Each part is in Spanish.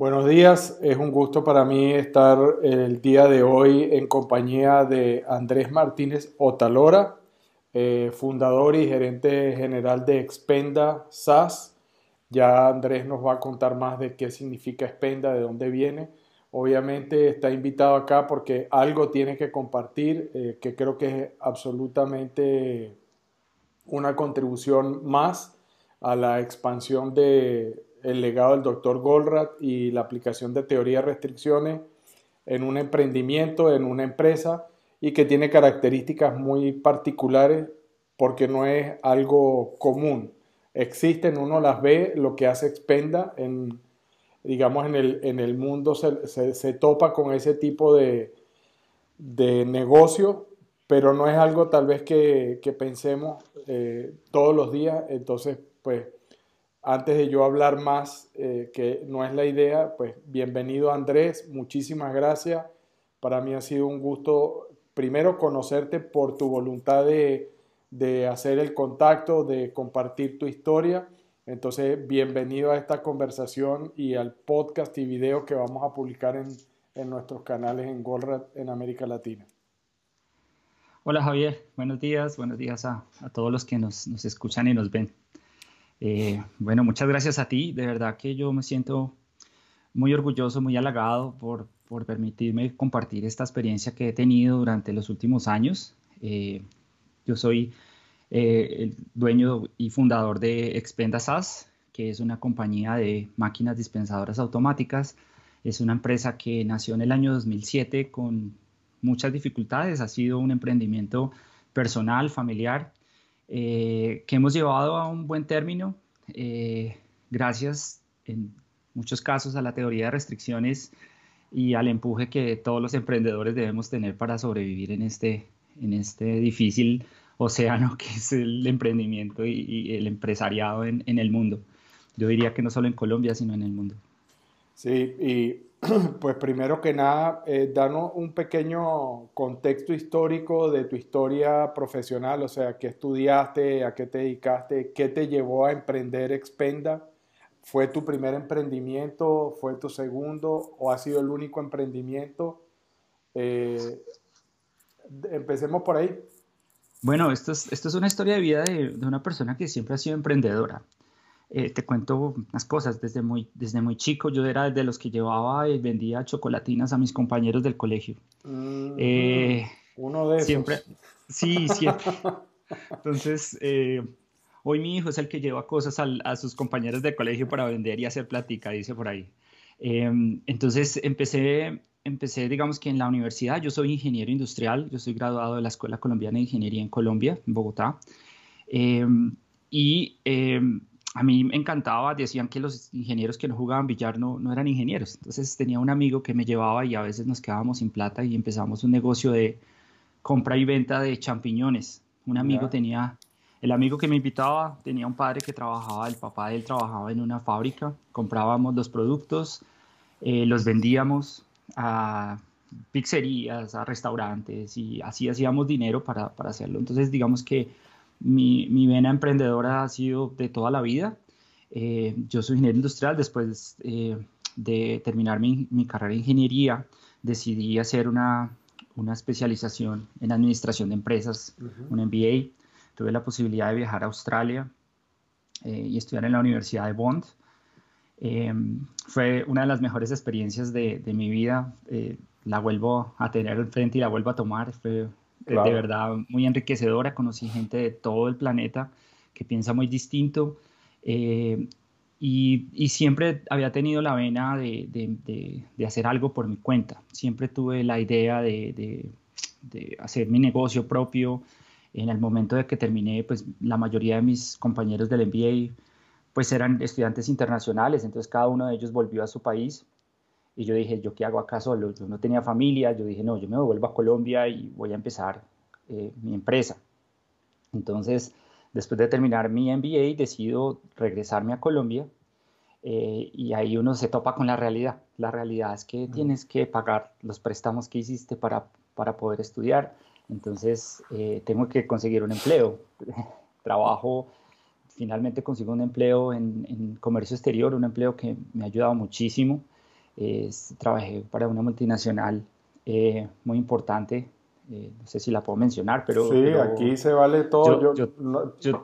Buenos días, es un gusto para mí estar el día de hoy en compañía de Andrés Martínez Otalora, eh, fundador y gerente general de Expenda SAS. Ya Andrés nos va a contar más de qué significa Expenda, de dónde viene. Obviamente está invitado acá porque algo tiene que compartir, eh, que creo que es absolutamente una contribución más a la expansión de el legado del doctor Goldratt y la aplicación de teoría de restricciones en un emprendimiento, en una empresa y que tiene características muy particulares porque no es algo común. Existen, uno las ve, lo que hace Expenda, en, digamos, en el, en el mundo se, se, topa con ese tipo de, de negocio, pero no es algo tal vez que, que pensemos eh, todos los días. Entonces, pues antes de yo hablar más, eh, que no es la idea, pues bienvenido Andrés, muchísimas gracias. Para mí ha sido un gusto primero conocerte por tu voluntad de, hacer el contacto, de compartir tu historia. Entonces, bienvenido a esta conversación y al podcast y video que vamos a publicar en, nuestros canales en Golrad en América Latina. Hola Javier, buenos días, buenos días a, todos los que nos escuchan y nos ven. Eh, bueno, muchas gracias a ti. De verdad que yo me siento muy orgulloso, muy halagado por, permitirme compartir esta experiencia que he tenido durante los últimos años. Eh, yo soy eh, el dueño y fundador de Expenda SAS, que es una compañía de máquinas dispensadoras automáticas. Es una empresa que nació en el año 2007 con muchas dificultades. Ha sido un emprendimiento personal, familiar, eh, que hemos llevado a un buen término, eh, gracias en muchos casos a la teoría de restricciones y al empuje que todos los emprendedores debemos tener para sobrevivir en este, en este difícil océano que es el emprendimiento y, el empresariado en, en, el mundo. Yo diría que no solo en Colombia, sino en el mundo. Sí, y Pues primero que nada, eh, danos un pequeño contexto histórico de tu historia profesional, o sea, qué estudiaste, a qué te dedicaste, qué te llevó a emprender Expenda. ¿Fue tu primer emprendimiento? ¿Fue tu segundo? ¿O ha sido el único emprendimiento? Eh, empecemos por ahí. Bueno, esto es, esto es una historia de vida de, de una persona que siempre ha sido emprendedora. Eh, te cuento unas cosas. Desde muy, desde muy chico yo era de los que llevaba y vendía chocolatinas a mis compañeros del colegio. Mm, eh, uno de esos. Siempre, sí, siempre. Entonces, eh, hoy mi hijo es el que lleva cosas a sus compañeros del colegio para vender y hacer plática, dice por ahí. Em, entonces empecé, empecé, digamos que en la universidad, yo soy ingeniero industrial, yo soy graduado de la Escuela Colombiana de Ingeniería en Colombia, en Bogotá. Em, y em, a mí me encantaba, decían que los ingenieros que no jugaban billar no, no eran ingenieros. Entonces tenía un amigo que me llevaba y a veces nos quedábamos sin plata y empezamos un negocio de compra y venta de champiñones. Un amigo tenía, el amigo que me invitaba tenía un padre que trabajaba, el papá de él trabajaba en una fábrica, comprábamos los productos, eh, los vendíamos a pizzerías, a restaurantes y así hacíamos dinero para, para hacerlo. Entonces digamos que mi, mi, vena emprendedora ha sido de toda la vida. Eh, yo soy ingeniero industrial, después eh, de terminar mi, mi, carrera de ingeniería, decidí hacer una, una especialización en administración de empresas, un MBA. Tuve la posibilidad de viajar a Australia eh, y estudiar en la Universidad de Bond. fue una de las mejores experiencias de, de mi vida. la vuelvo a tener enfrente y la vuelvo a tomar. Fue de verdad muy enriquecedora. Conocí gente de todo el planeta que piensa muy distinto. Eh, y, y, siempre había tenido la vena de, de, de, hacer algo por mi cuenta. Siempre tuve la idea de, hacer mi negocio propio. En el momento de que terminé, pues la mayoría de mis compañeros del MBA pues eran estudiantes internacionales, entonces cada uno de ellos volvió a su país y yo dije, ¿yo qué hago acá solo? Yo no tenía familia, yo dije, no, yo me vuelvo a Colombia y voy a empezar eh, mi empresa. Entonces, después de terminar mi MBA, decido regresarme a Colombia eh, y ahí uno se topa con la realidad. La realidad es que tienes que pagar los préstamos que hiciste para, para poder estudiar. Entonces, eh, tengo que conseguir un empleo. Trabajo, finalmente consigo un empleo en, en comercio exterior, un empleo que me ha ayudado muchísimo trabajé para una multinacional eh, muy importante. Eh, no sé si la puedo mencionar, pero... Sí, aquí se vale todo.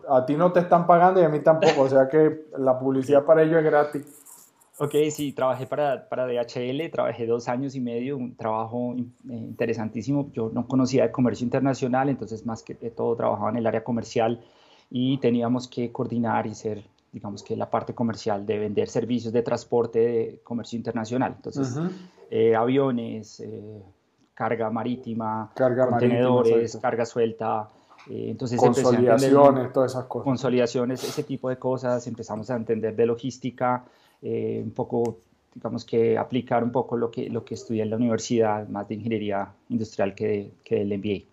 a ti no te están pagando y a mí tampoco, o sea que la publicidad para ellos es gratis. Ok, sí, trabajé para, para DHL, trabajé dos años y medio, un trabajo eh, interesantísimo. Yo no conocía de comercio internacional, entonces más que todo trabajaba en el área comercial y teníamos que coordinar y ser, digamos que la parte comercial de vender servicios de transporte de comercio internacional. Entonces, eh, aviones, eh, carga marítima, contenedores, carga suelta. entonces consolidaciones, todas esas cosas. Consolidaciones, ese tipo de cosas. Empezamos a entender de logística eh, un poco, digamos que aplicar un poco lo que, lo que estudié en la universidad, más de ingeniería industrial que, que del MBA.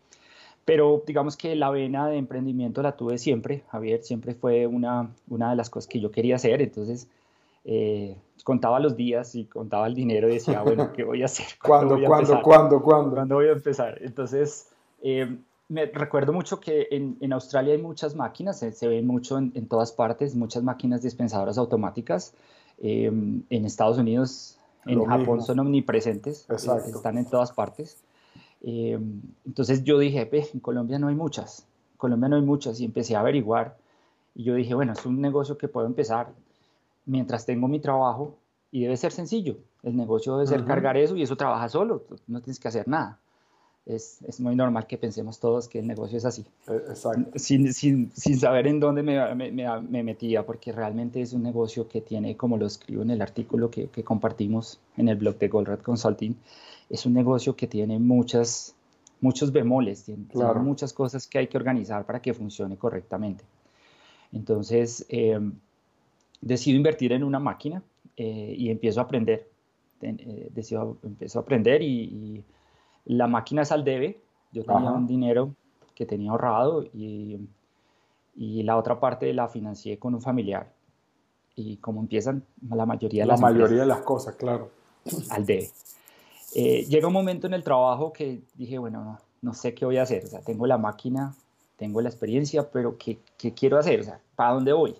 Pero digamos que la vena de emprendimiento la tuve siempre, Javier, siempre fue una, una de las cosas que yo quería hacer, entonces eh, contaba los días y contaba el dinero y decía, bueno, ¿qué voy a hacer? ¿Cuándo, cuándo, cuándo, cuándo? ¿Cuándo voy a empezar? Entonces, eh, me recuerdo mucho que en, en, Australia hay muchas máquinas, se, se ven mucho en, en, todas partes, muchas máquinas dispensadoras automáticas. Em, en Estados Unidos, en Japón son omnipresentes, eh, están en todas partes. Em, entonces yo dije, en Colombia no hay muchas, en Colombia no hay muchas y empecé a averiguar y yo dije, bueno, es un negocio que puedo empezar mientras tengo mi trabajo y debe ser sencillo. El negocio debe ser cargar eso y eso trabaja solo, no tienes que hacer nada es, es, muy normal que pensemos todos que el negocio es así. Eh, exacto. Sin, sin, sin saber en dónde me, me, me, metía, porque realmente es un negocio que tiene, como lo escribo en el artículo que, que compartimos en el blog de Goldred Consulting, es un negocio que tiene muchas, muchos bemoles, tiene, muchas cosas que hay que organizar para que funcione correctamente. Entonces, eh, decido invertir en una máquina eh, y empiezo a aprender. decido, empiezo a aprender y la máquina es al debe, yo tenía un dinero que tenía ahorrado y, y, la otra parte la financié con un familiar. Y como empiezan la mayoría de las La mayoría de las cosas, claro. Al debe. Eh, llega un momento en el trabajo que dije, bueno, no, no, sé qué voy a hacer. O sea, tengo la máquina, tengo la experiencia, pero ¿qué, qué quiero hacer? O sea, ¿para dónde voy?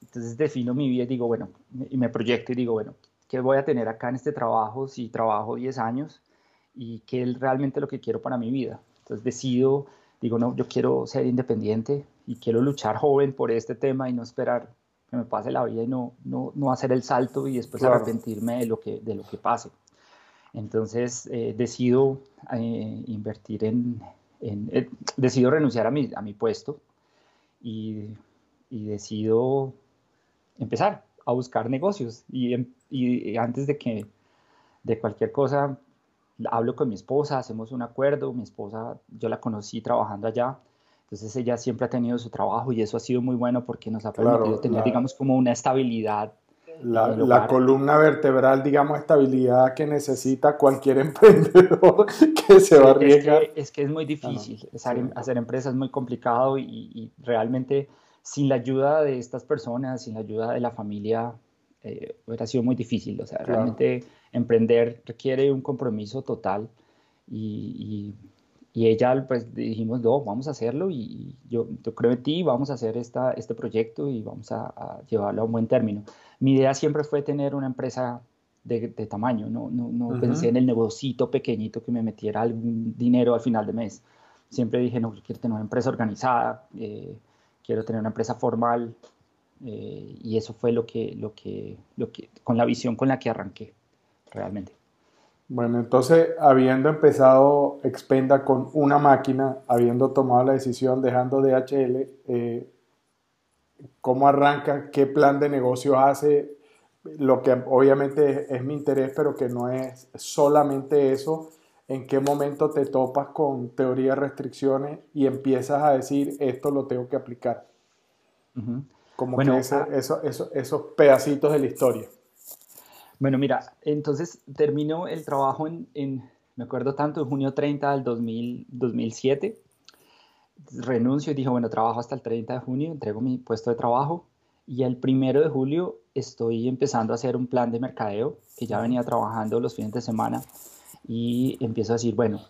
Entonces defino mi vida y digo, bueno, y me proyecto y digo, bueno, ¿qué voy a tener acá en este trabajo si trabajo 10 años? y qué es realmente lo que quiero para mi vida. Entonces decido, digo, no, yo quiero ser independiente y quiero luchar joven por este tema y no esperar que me pase la vida y no, no, no hacer el salto y después arrepentirme de lo que, de lo que pase. Entonces eh, decido eh, invertir en, en eh, decido renunciar a mi, a mi puesto y, y decido empezar a buscar negocios y, em, y antes de que de cualquier cosa hablo con mi esposa, hacemos un acuerdo, mi esposa, yo la conocí trabajando allá, entonces ella siempre ha tenido su trabajo y eso ha sido muy bueno porque nos ha permitido tener, digamos, como una estabilidad. La, columna vertebral, digamos, estabilidad que necesita cualquier emprendedor que se va a arriesgar. Es que, es, muy difícil, hacer, empresas es muy complicado y, y, realmente sin la ayuda de estas personas, sin la ayuda de la familia, eh, hubiera sido muy difícil. O sea, realmente emprender requiere un compromiso total y, y, ella, pues dijimos, no, vamos a hacerlo y yo, yo creo en ti, vamos a hacer esta, este proyecto y vamos a, llevarlo a un buen término. Mi idea siempre fue tener una empresa de, de tamaño, no, no, no pensé en el negocito pequeñito que me metiera algún dinero al final de mes. Siempre dije, no, quiero tener una empresa organizada, eh, quiero tener una empresa formal, eh, y eso fue lo que, lo, que, lo que, con la visión con la que arranqué, realmente. Bueno, entonces, habiendo empezado Expenda con una máquina, habiendo tomado la decisión dejando DHL, eh, ¿cómo arranca? ¿Qué plan de negocio hace? Lo que obviamente es, mi interés, pero que no es solamente eso. ¿En qué momento te topas con teoría de restricciones y empiezas a decir esto lo tengo que aplicar? Como bueno, que ah, esos pedacitos de la historia. Bueno, mira, entonces termino el trabajo en, me acuerdo tanto, en junio 30 del 2000, 2007. Renuncio y dije, bueno, trabajo hasta el 30 de junio, entrego mi puesto de trabajo y el primero de julio estoy empezando a hacer un plan de mercadeo que ya venía trabajando los fines de semana y empiezo a decir, bueno,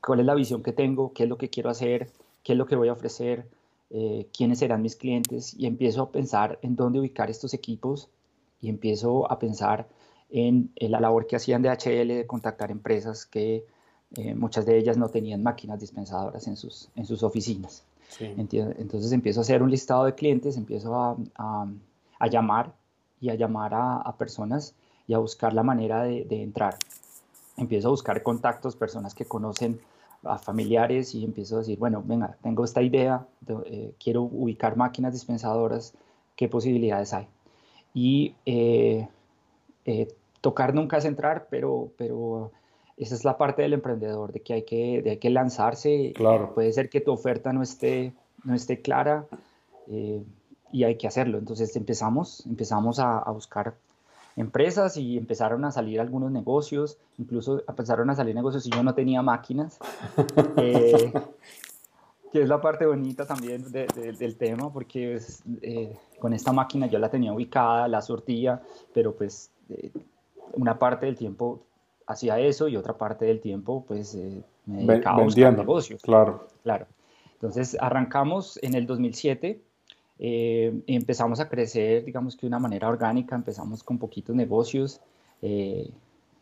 ¿cuál es la visión que tengo? ¿Qué es lo que quiero hacer? ¿Qué es lo que voy a ofrecer? Eh, quiénes serán mis clientes y empiezo a pensar en dónde ubicar estos equipos y empiezo a pensar en, la labor que hacían de HL de contactar empresas que eh, muchas de ellas no tenían máquinas dispensadoras en sus, en sus oficinas. Entonces empiezo a hacer un listado de clientes, empiezo a, a, llamar y a llamar a, personas y a buscar la manera de, de, entrar. Empiezo a buscar contactos, personas que conocen a familiares y empiezo a decir, bueno, venga, tengo esta idea, eh, quiero ubicar máquinas dispensadoras, ¿qué posibilidades hay? Y eh, eh, tocar nunca es entrar, pero, pero esa es la parte del emprendedor, de que hay que, de que lanzarse. Claro. Puede ser que tu oferta no esté, no esté clara y hay que hacerlo. Entonces empezamos, empezamos a, a buscar empresas y empezaron a salir algunos negocios, incluso empezaron a salir negocios y yo no tenía máquinas, eh, que es la parte bonita también del tema, porque eh, con esta máquina yo la tenía ubicada, la sortía, pero pues eh, una parte del tiempo hacía eso y otra parte del tiempo pues me dedicaba a buscar negocios. Claro. Claro. Entonces arrancamos en el 2007 eh, empezamos a crecer, digamos que de una manera orgánica, empezamos con poquitos negocios eh,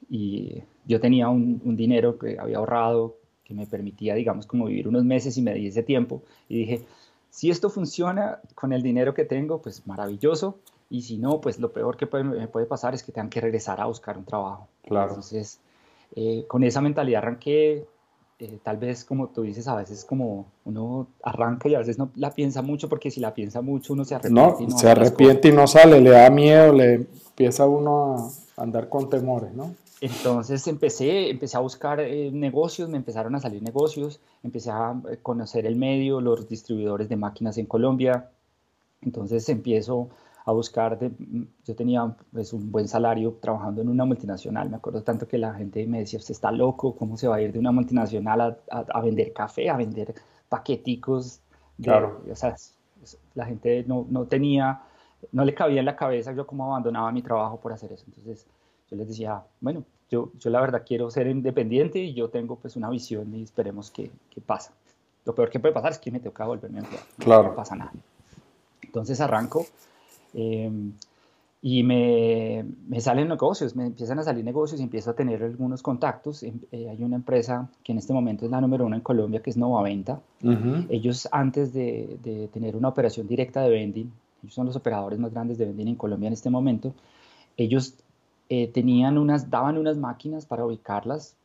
y yo tenía un, dinero que había ahorrado que me permitía, digamos, como vivir unos meses y me di ese tiempo y dije, si esto funciona con el dinero que tengo, pues maravilloso, y si no, pues lo peor que puede, me puede pasar es que tengan que regresar a buscar un trabajo. Claro. Entonces, eh, con esa mentalidad arranqué, eh, tal vez como tú dices, a veces como uno arranca y a veces no la piensa mucho porque si la piensa mucho uno se arrepiente. No, se arrepiente y no sale, le da miedo, le empieza uno a andar con temores, ¿no? Entonces empecé, empecé a buscar eh, negocios, me empezaron a salir negocios, empecé a eh, conocer el medio, los distribuidores de máquinas en Colombia. Entonces empiezo a buscar, de, yo tenía pues, un buen salario trabajando en una multinacional, me acuerdo tanto que la gente me decía, usted está loco, ¿cómo se va a ir de una multinacional a, a, vender café, a vender paqueticos? claro. O sea, la gente no, no, tenía, no le cabía en la cabeza yo cómo abandonaba mi trabajo por hacer eso. Entonces yo les decía, bueno, yo, yo la verdad quiero ser independiente y yo tengo pues una visión y esperemos que, que pasa. Lo peor que puede pasar es que me toca volverme a emplear. Claro. No pasa nada. Entonces arranco Em, y me, me, salen negocios, me empiezan a salir negocios y empiezo a tener algunos contactos. Em, eh, hay una empresa que en este momento es la número uno en Colombia, que es Novaventa. Ellos antes de, de, tener una operación directa de vending, ellos son los operadores más grandes de vending en Colombia en este momento, ellos eh, tenían unas, daban unas máquinas para ubicarlas,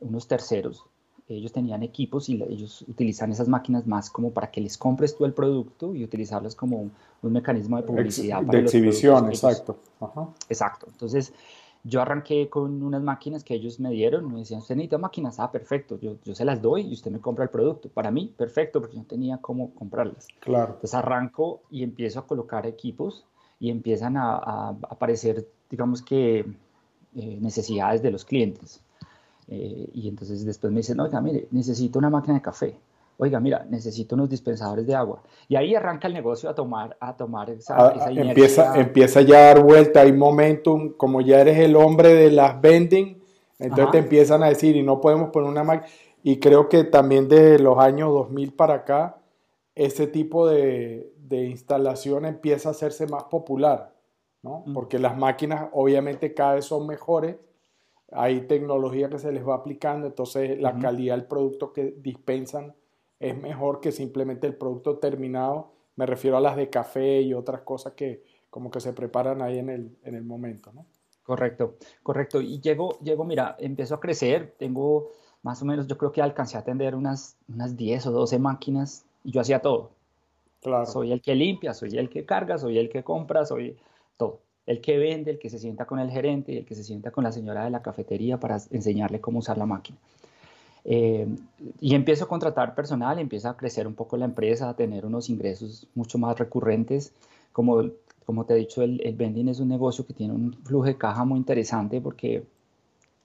unos terceros, ellos tenían equipos y ellos utilizan esas máquinas más como para que les compres tú el producto y utilizarlas como un, mecanismo de publicidad. de exhibición, exacto. Exacto. Entonces, yo arranqué con unas máquinas que ellos me dieron, me decían, usted necesita máquinas, ah, perfecto, yo, yo se las doy y usted me compra el producto. Para mí, perfecto, porque no tenía cómo comprarlas. Claro. Entonces arranco y empiezo a colocar equipos y empiezan a, aparecer, digamos que, eh, necesidades de los clientes. Eh, y entonces después me dicen, oiga, mire, necesito una máquina de café. Oiga, mira, necesito unos dispensadores de agua. Y ahí arranca el negocio a tomar, a tomar esa, ah, empieza, empieza ya a dar vuelta, hay momentum, como ya eres el hombre de las vending, entonces te empiezan a decir, y no podemos poner una máquina. Y creo que también desde los años 2000 para acá, ese tipo de, de instalación empieza a hacerse más popular, ¿no? Porque las máquinas obviamente cada vez son mejores hay tecnología que se les va aplicando, entonces la calidad del producto que dispensan es mejor que simplemente el producto terminado. Me refiero a las de café y otras cosas que como que se preparan ahí en el, en el momento, ¿no? Correcto, correcto. Y llego, llego, mira, empiezo a crecer, tengo más o menos, yo creo que alcancé a atender unas, unas 10 o 12 máquinas y yo hacía todo. Claro. Soy el que limpia, soy el que carga, soy el que compra, soy todo el que vende, el que se sienta con el gerente y el que se sienta con la señora de la cafetería para enseñarle cómo usar la máquina. Eh, y empiezo a contratar personal, empieza a crecer un poco la empresa, a tener unos ingresos mucho más recurrentes. Como, como te he dicho, el, vending es un negocio que tiene un flujo de caja muy interesante porque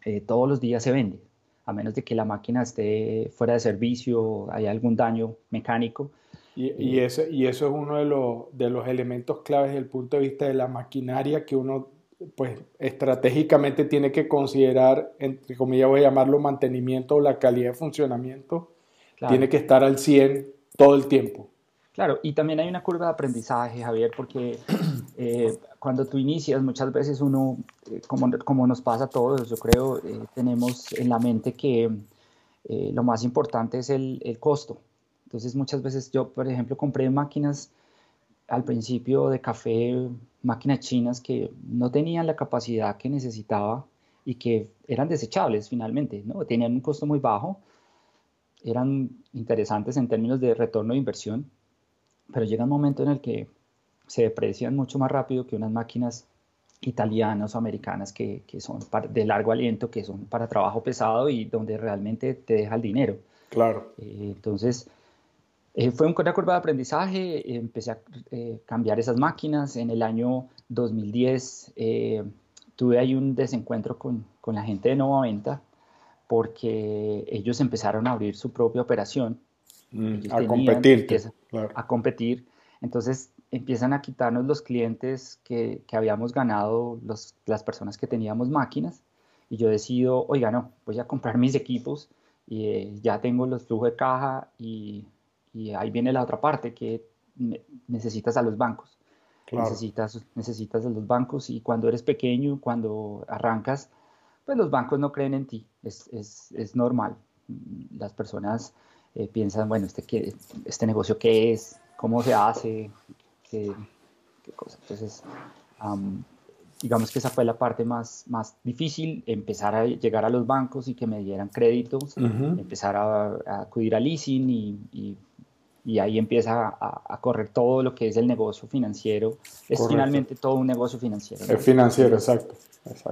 eh, todos los días se vende, a menos de que la máquina esté fuera de servicio, haya algún daño mecánico, y, y, eso, y eso es uno de los, de los elementos claves desde el punto de vista de la maquinaria que uno pues estratégicamente tiene que considerar, entre comillas voy a llamarlo mantenimiento o la calidad de funcionamiento, tiene que estar al 100 todo el tiempo. Claro, y también hay una curva de aprendizaje, Javier, porque eh, cuando tú inicias muchas veces uno como, como nos pasa a todos, yo creo, tenemos en la mente que lo más importante es el, el costo. Entonces muchas veces yo, por ejemplo, compré máquinas al principio de café, máquinas chinas que no tenían la capacidad que necesitaba y que eran desechables finalmente, ¿no? Tenían un costo muy bajo, eran interesantes en términos de retorno de inversión, pero llega un momento en el que se deprecian mucho más rápido que unas máquinas italianas o americanas que, que son de largo aliento, que son para trabajo pesado y donde realmente te deja el dinero. Claro. Eh, entonces, eh, fue una curva de aprendizaje, empecé a eh, cambiar esas máquinas. En el año 2010 eh, tuve ahí un desencuentro con, con, la gente de Nova Venta porque ellos empezaron a abrir su propia operación. Mm, a competir. A competir. Entonces empiezan a quitarnos los clientes que, que habíamos ganado, los, las personas que teníamos máquinas. Y yo decido, oiga, no, voy a comprar mis equipos y ya tengo los flujos de caja y y ahí viene la otra parte, que necesitas a los bancos. Necesitas, necesitas a los bancos y cuando eres pequeño, cuando arrancas, pues los bancos no creen en ti. Es, es, es normal. Las personas eh, piensan, bueno, este, qué, este negocio qué es, cómo se hace, qué, qué cosa. Entonces, digamos que esa fue la parte más, más difícil, empezar a llegar a los bancos y que me dieran créditos, empezar a, acudir a leasing y, y y ahí empieza a, correr todo lo que es el negocio financiero. Es finalmente todo un negocio financiero. Es financiero, exacto.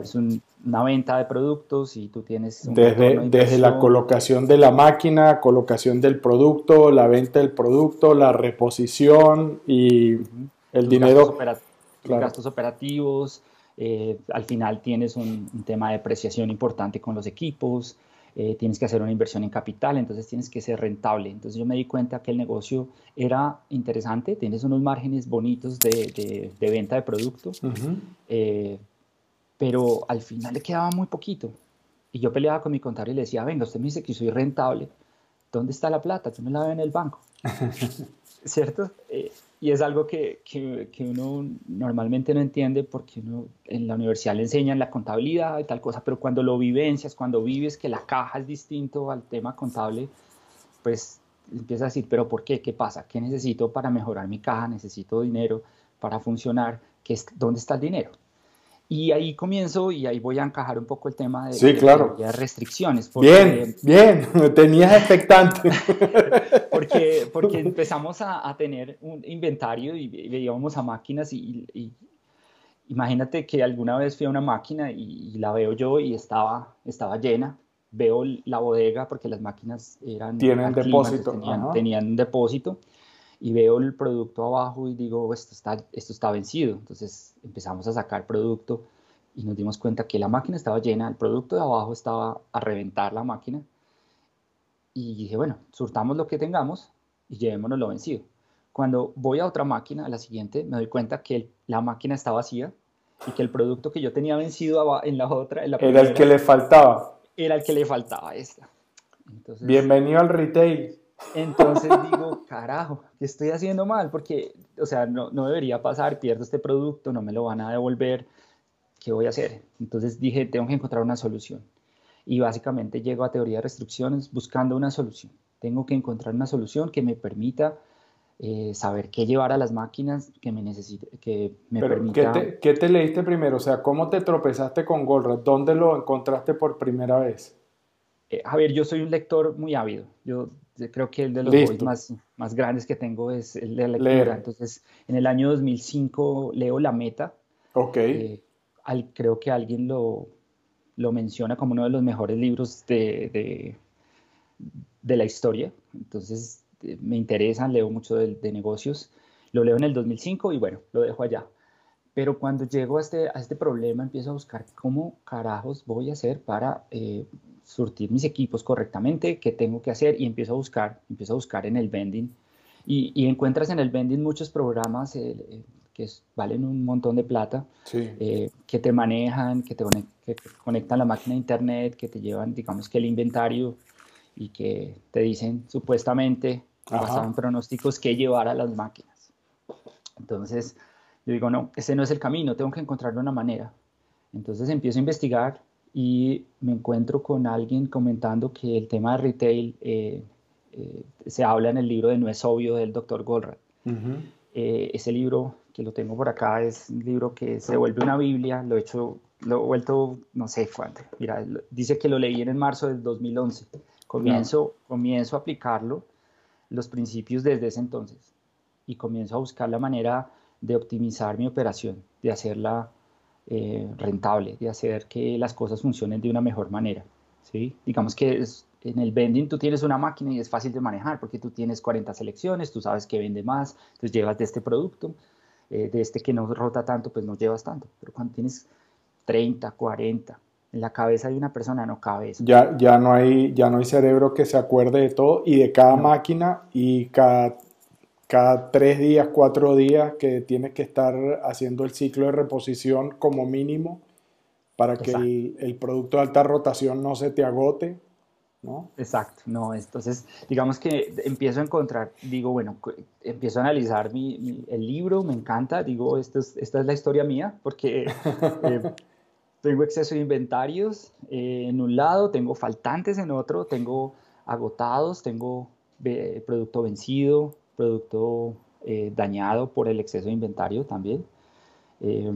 Es una venta de productos y tú tienes... desde, desde la colocación de la máquina, colocación del producto, la venta del producto, la reposición y el dinero... Gastos, gastos operativos, eh, al final tienes un, un tema de depreciación importante con los equipos, eh, tienes que hacer una inversión en capital, entonces tienes que ser rentable. Entonces yo me di cuenta que el negocio era interesante, tienes unos márgenes bonitos de, de, venta de productos, eh, pero al final le quedaba muy poquito. Y yo peleaba con mi contable y le decía, venga, usted me dice que soy rentable, ¿dónde está la plata? Yo me la veo en el banco. ¿Cierto? Eh, y es algo que, que, que, uno normalmente no entiende porque uno en la universidad le enseñan la contabilidad y tal cosa, pero cuando lo vivencias, cuando vives que la caja es distinto al tema contable, pues empiezas a decir, pero ¿por qué? ¿Qué pasa? ¿Qué necesito para mejorar mi caja? Necesito dinero para funcionar. ¿Qué es, ¿Dónde está el dinero? Y ahí comienzo y ahí voy a encajar un poco el tema de, sí, claro. restricciones. bien, bien, tenías expectante. porque, porque empezamos a, a, tener un inventario y, veíamos a máquinas y, imagínate que alguna vez fui a una máquina y, la veo yo y estaba, estaba llena. Veo la bodega porque las máquinas eran... Tienen depósito. Tenían, tenían un depósito y veo el producto abajo y digo, esto está, esto está vencido. Entonces empezamos a sacar producto y nos dimos cuenta que la máquina estaba llena, el producto de abajo estaba a reventar la máquina. Y dije, bueno, surtamos lo que tengamos y llevémonos lo vencido. Cuando voy a otra máquina, a la siguiente, me doy cuenta que la máquina está vacía y que el producto que yo tenía vencido en la otra, en la era el que le faltaba. Era el que le faltaba esta. Bienvenido al retail. Entonces digo, carajo, ¿qué estoy haciendo mal? Porque, o sea, no, no, debería pasar, pierdo este producto, no me lo van a devolver, ¿qué voy a hacer? Entonces dije, tengo que encontrar una solución. Y básicamente llego a teoría de restricciones buscando una solución. Tengo que encontrar una solución que me permita eh, saber qué llevar a las máquinas que me necesite, que me permita... ¿qué te, ¿qué te, leíste primero? O sea, ¿cómo te tropezaste con Goldratt? ¿Dónde lo encontraste por primera vez? Eh, Javier, yo soy un lector muy ávido. Yo creo que el de los más, más grandes que tengo es el de la lectura. Entonces, en el año 2005 leo La Meta. Ok. Eh, al, creo que alguien lo, lo menciona como uno de los mejores libros de, de, la historia. Entonces, eh, me interesan, leo mucho de, de, negocios. Lo leo en el 2005 y bueno, lo dejo allá. Pero cuando llego a este, a este problema, empiezo a buscar cómo carajos voy a hacer para eh, surtir mis equipos correctamente, qué tengo que hacer y empiezo a buscar, empiezo a buscar en el vending y, y encuentras en el vending muchos programas que valen un montón de plata, eh, que te manejan, que te que conectan la máquina a internet, que te llevan, digamos que el inventario y que te dicen supuestamente, basados en pronósticos, qué llevar a las máquinas. Entonces, yo digo, no, ese no es el camino, tengo que encontrar una manera. Entonces empiezo a investigar y me encuentro con alguien comentando que el tema de retail eh, eh, se habla en el libro de No es obvio del doctor Goldratt. Eh, ese libro que lo tengo por acá es un libro que se vuelve una Biblia, lo he hecho, lo he vuelto, no sé cuánto, mira, dice que lo leí en marzo del 2011. Comienzo, comienzo a aplicarlo, los principios desde ese entonces, y comienzo a buscar la manera de optimizar mi operación, de hacerla eh, rentable, de hacer que las cosas funcionen de una mejor manera. ¿sí? Digamos que en el vending tú tienes una máquina y es fácil de manejar porque tú tienes 40 selecciones, tú sabes que vende más, entonces llevas de este producto, eh, de este que no rota tanto, pues no llevas tanto. Pero cuando tienes 30, 40, en la cabeza de una persona no cabe eso. Ya, ya, no hay, ya no hay cerebro que se acuerde de todo y de cada máquina y cada cada tres días, cuatro días que tienes que estar haciendo el ciclo de reposición como mínimo para que el, producto de alta rotación no se te agote, ¿no? Exacto, no, entonces digamos que empiezo a encontrar, digo, bueno, empiezo a analizar mi, el libro, me encanta, digo, esta es, esta es la historia mía, porque eh, tengo exceso de inventarios eh, en un lado, tengo faltantes en otro, tengo agotados, tengo eh, producto vencido, producto eh, dañado por el exceso de inventario también. Eh,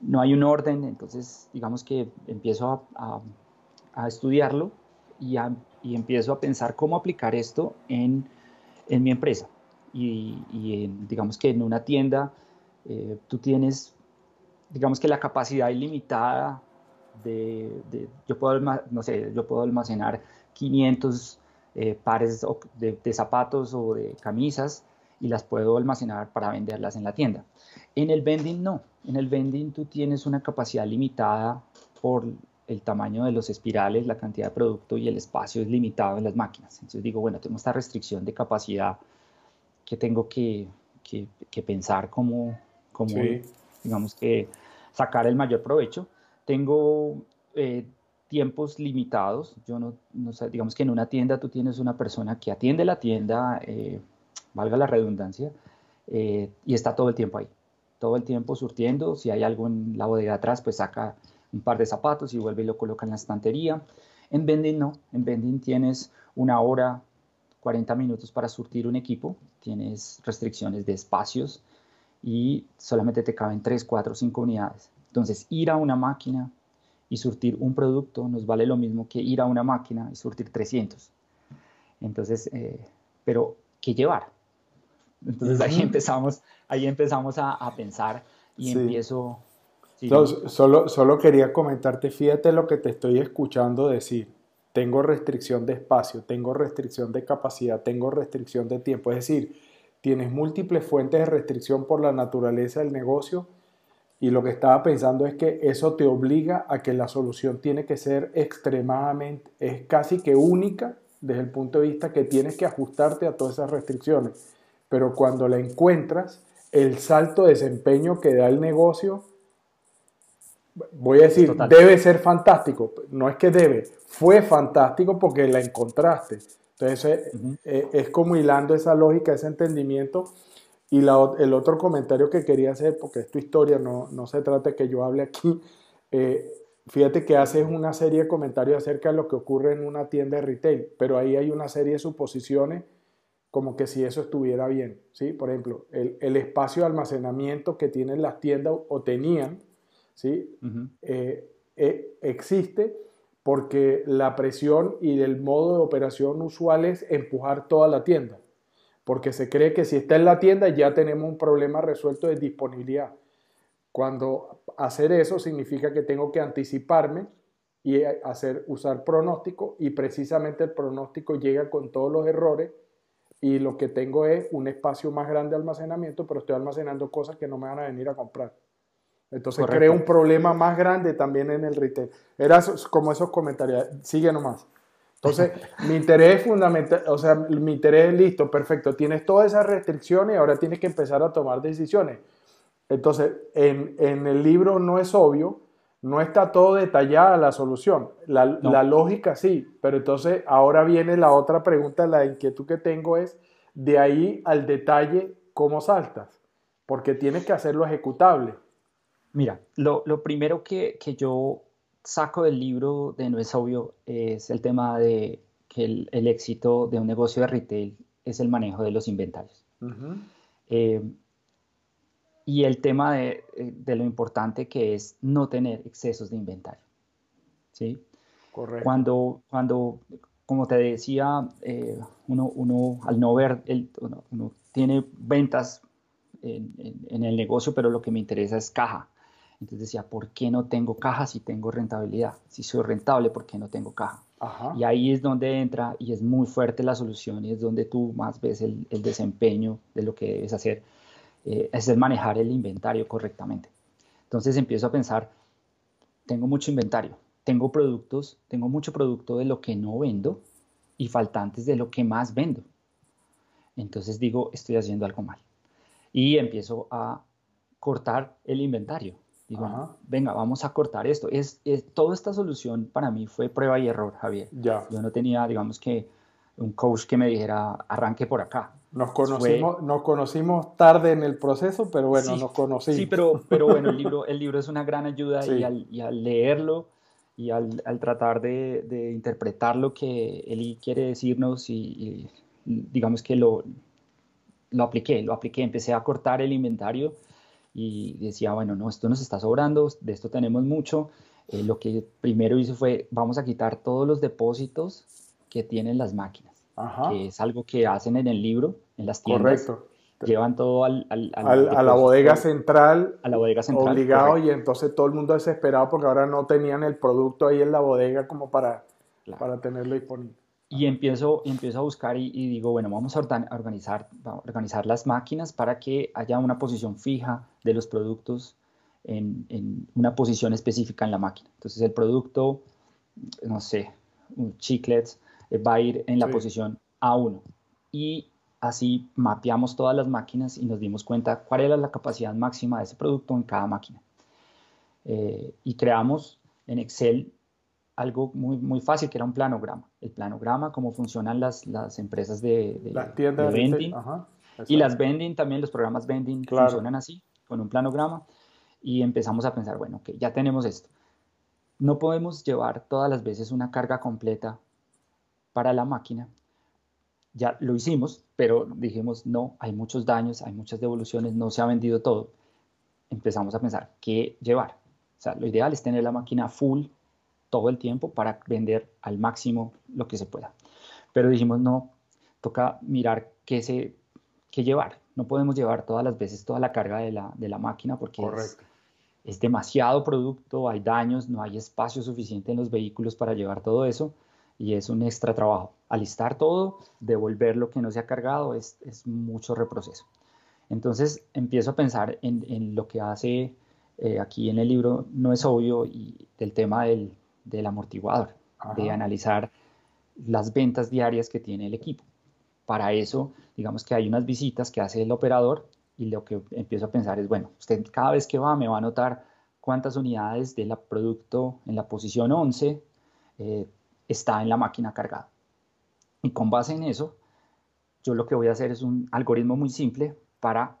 no hay un orden, entonces digamos que empiezo a, estudiarlo y, empiezo a pensar cómo aplicar esto en, mi empresa. Y, digamos que en una tienda eh, tú tienes, digamos que la capacidad ilimitada de, yo, puedo, no sé, yo puedo almacenar 500 eh, pares de, zapatos o de camisas y las puedo almacenar para venderlas en la tienda. En el vending no, en el vending tú tienes una capacidad limitada por el tamaño de los espirales, la cantidad de producto y el espacio es limitado en las máquinas. Entonces digo, bueno, tengo esta restricción de capacidad que tengo que, que, pensar cómo, cómo digamos que sacar el mayor provecho. Tengo eh, tiempos limitados. Yo no, no sé, digamos que en una tienda tú tienes una persona que atiende la tienda, eh, valga la redundancia, eh, y está todo el tiempo ahí, todo el tiempo surtiendo. Si hay algo en la bodega atrás, pues saca un par de zapatos y vuelve y lo coloca en la estantería. En vending no, en vending tienes una hora, 40 minutos para surtir un equipo, tienes restricciones de espacios y solamente te caben 3, 4, 5 unidades. Entonces, ir a una máquina, y surtir un producto nos vale lo mismo que ir a una máquina y surtir 300. Entonces, eh, pero ¿qué llevar? Entonces ahí empezamos, ahí empezamos a, pensar y empiezo... solo, solo quería comentarte, fíjate lo que te estoy escuchando decir. Tengo restricción de espacio, tengo restricción de capacidad, tengo restricción de tiempo. Es decir, tienes múltiples fuentes de restricción por la naturaleza del negocio y lo que estaba pensando es que eso te obliga a que la solución tiene que ser extremadamente, es casi que única desde el punto de vista que tienes que ajustarte a todas esas restricciones. Pero cuando la encuentras, el salto de desempeño que da el negocio, voy a decir, debe ser fantástico. No es que debe, fue fantástico porque la encontraste. Entonces, eh, es como hilando esa lógica, ese entendimiento y el otro comentario que quería hacer, porque es tu historia, no, no se trata de que yo hable aquí, eh, fíjate que haces una serie de comentarios acerca de lo que ocurre en una tienda de retail, pero ahí hay una serie de suposiciones como que si eso estuviera bien, ¿sí? Por ejemplo, el, el espacio de almacenamiento que tienen las tiendas o tenían, ¿sí? Eh, eh, existe porque la presión y el modo de operación usual es empujar toda la tienda porque se cree que si está en la tienda ya tenemos un problema resuelto de disponibilidad. Cuando hacer eso significa que tengo que anticiparme y hacer usar pronóstico y precisamente el pronóstico llega con todos los errores y lo que tengo es un espacio más grande de almacenamiento, pero estoy almacenando cosas que no me van a venir a comprar. Entonces creo un problema más grande también en el retail. Era como esos comentarios. Sigue nomás. Entonces, mi interés es fundamental, o sea, mi interés es listo, perfecto, tienes todas esas restricciones y ahora tienes que empezar a tomar decisiones. Entonces, en, el libro no es obvio, no está todo detallada la solución. La, la, lógica sí, pero entonces ahora viene la otra pregunta, la inquietud que tengo es, de ahí al detalle, ¿cómo saltas? Porque tienes que hacerlo ejecutable. Mira, lo, primero que, yo saco del libro de No es obvio es el tema de que el, éxito de un negocio de retail es el manejo de los inventarios. Eh, y el tema de, de, lo importante que es no tener excesos de inventario. ¿sí? Correcto. Cuando, cuando como te decía, eh, uno, uno, al no ver, el, uno, tiene ventas en, en, el negocio, pero lo que me interesa es caja. Entonces decía, ¿por qué no tengo caja si tengo rentabilidad? Si soy rentable, ¿por qué no tengo caja? Y ahí es donde entra y es muy fuerte la solución y es donde tú más ves el, el desempeño de lo que debes hacer. Eh, es el manejar el inventario correctamente. Entonces empiezo a pensar, tengo mucho inventario, tengo productos, tengo mucho producto de lo que no vendo y faltantes de lo que más vendo. Entonces digo, estoy haciendo algo mal. Y empiezo a cortar el inventario. Digo, venga, vamos a cortar esto. Es, toda esta solución para mí fue prueba y error, Javier. Ya. Yo no tenía, digamos que, un coach que me dijera, arranque por acá. Nos conocimos, nos conocimos tarde en el proceso, pero bueno, nos conocimos. Sí, pero, pero bueno, el libro, el libro es una gran ayuda y, al, y, al, leerlo y al, al tratar de, de, interpretar lo que él quiere decirnos y, digamos que lo, lo apliqué, lo apliqué, empecé a cortar el inventario y decía, bueno, no, esto nos está sobrando, de esto tenemos mucho. Eh, lo que primero hice fue, vamos a quitar todos los depósitos que tienen las máquinas, que es algo que hacen en el libro, en las tiendas. Correcto llevan todo al, al, a la bodega central. A la bodega central. Obligado y entonces todo el mundo desesperado porque ahora no tenían el producto ahí en la bodega como para, para tenerlo disponible. Y empiezo, empiezo a buscar y, digo, bueno, vamos a organizar, organizar las máquinas para que haya una posición fija de los productos en, en una posición específica en la máquina. Entonces el producto, no sé, un chiclets, eh, va a ir en la posición A1. Y Así mapeamos todas las máquinas y nos dimos cuenta cuál era la capacidad máxima de ese producto en cada máquina. Eh, y creamos en Excel algo muy, muy fácil que era un planograma. El planograma, cómo funcionan las, las empresas de, de, vending. y las vending también, los programas vending funcionan así, con un planograma. Y empezamos a pensar, bueno, que ya tenemos esto. No podemos llevar todas las veces una carga completa para la máquina ya lo hicimos, pero dijimos, no, hay muchos daños, hay muchas devoluciones, no se ha vendido todo. Empezamos a pensar, ¿qué llevar? O sea, lo ideal es tener la máquina full todo el tiempo para vender al máximo lo que se pueda. Pero dijimos, no, toca mirar qué, se, qué llevar. No podemos llevar todas las veces toda la carga de la, de la máquina porque es, es demasiado producto, hay daños, no hay espacio suficiente en los vehículos para llevar todo eso y es un extra trabajo. Alistar todo, devolver lo que no se ha cargado, es, es mucho reproceso. Entonces empiezo a pensar en, en lo que hace eh, aquí en el libro, no es obvio, y del tema del, del amortiguador, de analizar las ventas diarias que tiene el equipo. Para eso, digamos que hay unas visitas que hace el operador y lo que empiezo a pensar es, bueno, usted cada vez que va me va a notar cuántas unidades del producto en la posición 11 eh, está en la máquina cargada. Y con base en eso, yo lo que voy a hacer es un algoritmo muy simple para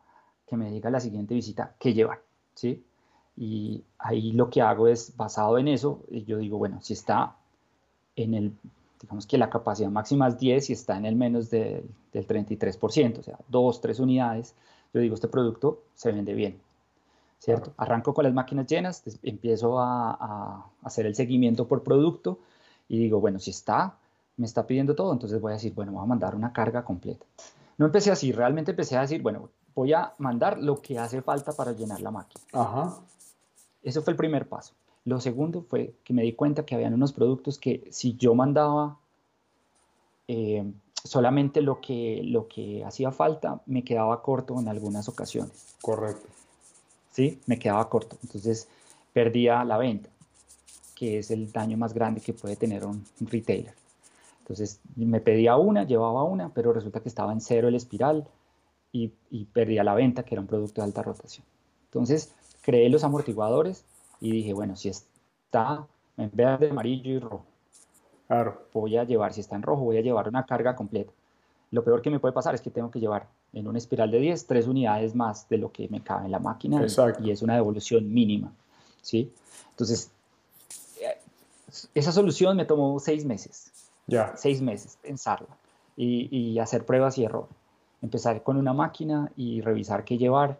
que me diga la siguiente visita qué llevar, ¿sí? Y ahí lo que hago es, basado en eso, yo digo, bueno, si está en el, digamos que la capacidad máxima es 10 y está en el menos del 33%, o sea, 2, 3 unidades, yo digo, este producto se vende bien, ¿cierto? Arranco con las máquinas llenas, empiezo a, a hacer el seguimiento por producto, y digo, bueno, si está, me está pidiendo todo, entonces voy a decir, bueno, voy a mandar una carga completa. No empecé así, realmente empecé a decir, bueno, voy a mandar lo que hace falta para llenar la máquina. Ajá. Eso fue el primer paso. Lo segundo fue que me di cuenta que habían unos productos que si yo mandaba eh, solamente lo que, lo que hacía falta, me quedaba corto en algunas ocasiones. Correcto. Sí, me quedaba corto. Entonces perdía la venta que es el daño más grande que puede tener un, retailer. Entonces me pedía una, llevaba una, pero resulta que estaba en cero el espiral y, perdía la venta, que era un producto de alta rotación. Entonces creé los amortiguadores y dije, bueno, si está en verde, amarillo y rojo, claro. voy a llevar, si está en rojo, voy a llevar una carga completa. Lo peor que me puede pasar es que tengo que llevar en una espiral de 10, tres unidades más de lo que me cabe en la máquina y, es una devolución mínima. ¿sí? Entonces, esa solución me tomó seis meses. Ya. Seis meses pensarla y, hacer pruebas y error. Empezar con una máquina y revisar qué llevar.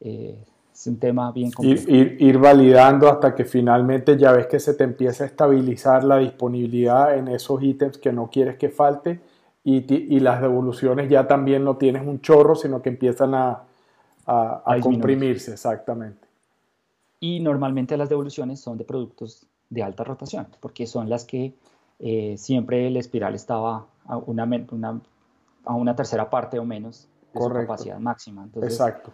Eh, es un tema bien complejo. Ir, ir, validando hasta que finalmente ya ves que se te empieza a estabilizar la disponibilidad en esos ítems que no quieres que falte y, las devoluciones ya también no tienes un chorro, sino que empiezan a, a, comprimirse, exactamente. Y normalmente las devoluciones son de productos de alta rotación, porque son las que eh, siempre el espiral estaba a una, a una tercera parte o menos de su capacidad máxima. Exacto.